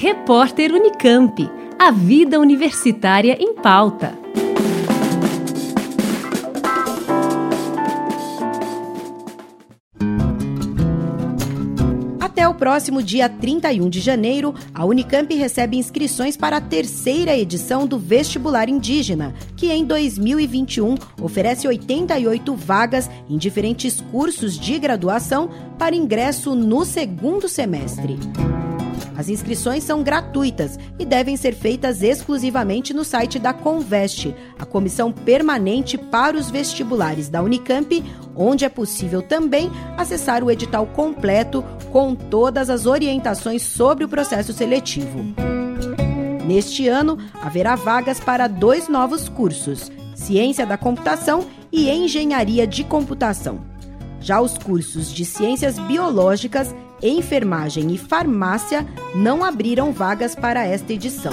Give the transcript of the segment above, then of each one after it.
Repórter Unicamp. A vida universitária em pauta. Até o próximo dia 31 de janeiro, a Unicamp recebe inscrições para a terceira edição do Vestibular Indígena, que em 2021 oferece 88 vagas em diferentes cursos de graduação para ingresso no segundo semestre. As inscrições são gratuitas e devem ser feitas exclusivamente no site da Conveste, a comissão permanente para os vestibulares da Unicamp, onde é possível também acessar o edital completo com todas as orientações sobre o processo seletivo. Neste ano, haverá vagas para dois novos cursos: Ciência da Computação e Engenharia de Computação. Já os cursos de Ciências Biológicas enfermagem e farmácia não abriram vagas para esta edição.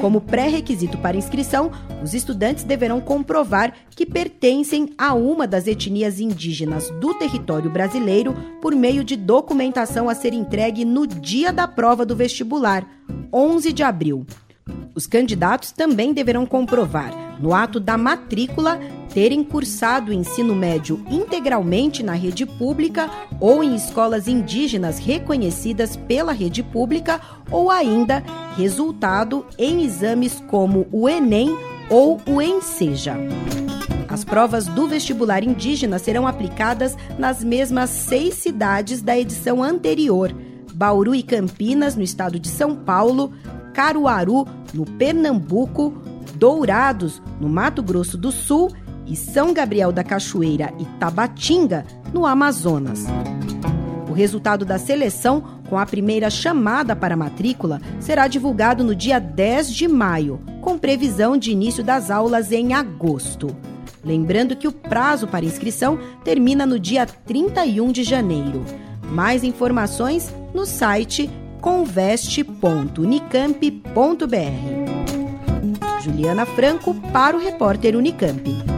Como pré-requisito para inscrição, os estudantes deverão comprovar que pertencem a uma das etnias indígenas do território brasileiro por meio de documentação a ser entregue no dia da prova do vestibular, 11 de abril. Os candidatos também deverão comprovar, no ato da matrícula, terem cursado o ensino médio integralmente na rede pública ou em escolas indígenas reconhecidas pela rede pública ou ainda resultado em exames como o Enem ou o Enseja. As provas do vestibular indígena serão aplicadas nas mesmas seis cidades da edição anterior: Bauru e Campinas, no estado de São Paulo, Caruaru, no Pernambuco, Dourados, no Mato Grosso do Sul e São Gabriel da Cachoeira e Tabatinga, no Amazonas. O resultado da seleção, com a primeira chamada para matrícula, será divulgado no dia 10 de maio, com previsão de início das aulas em agosto. Lembrando que o prazo para inscrição termina no dia 31 de janeiro. Mais informações no site conveste.unicamp.br. Juliana Franco para o repórter Unicamp.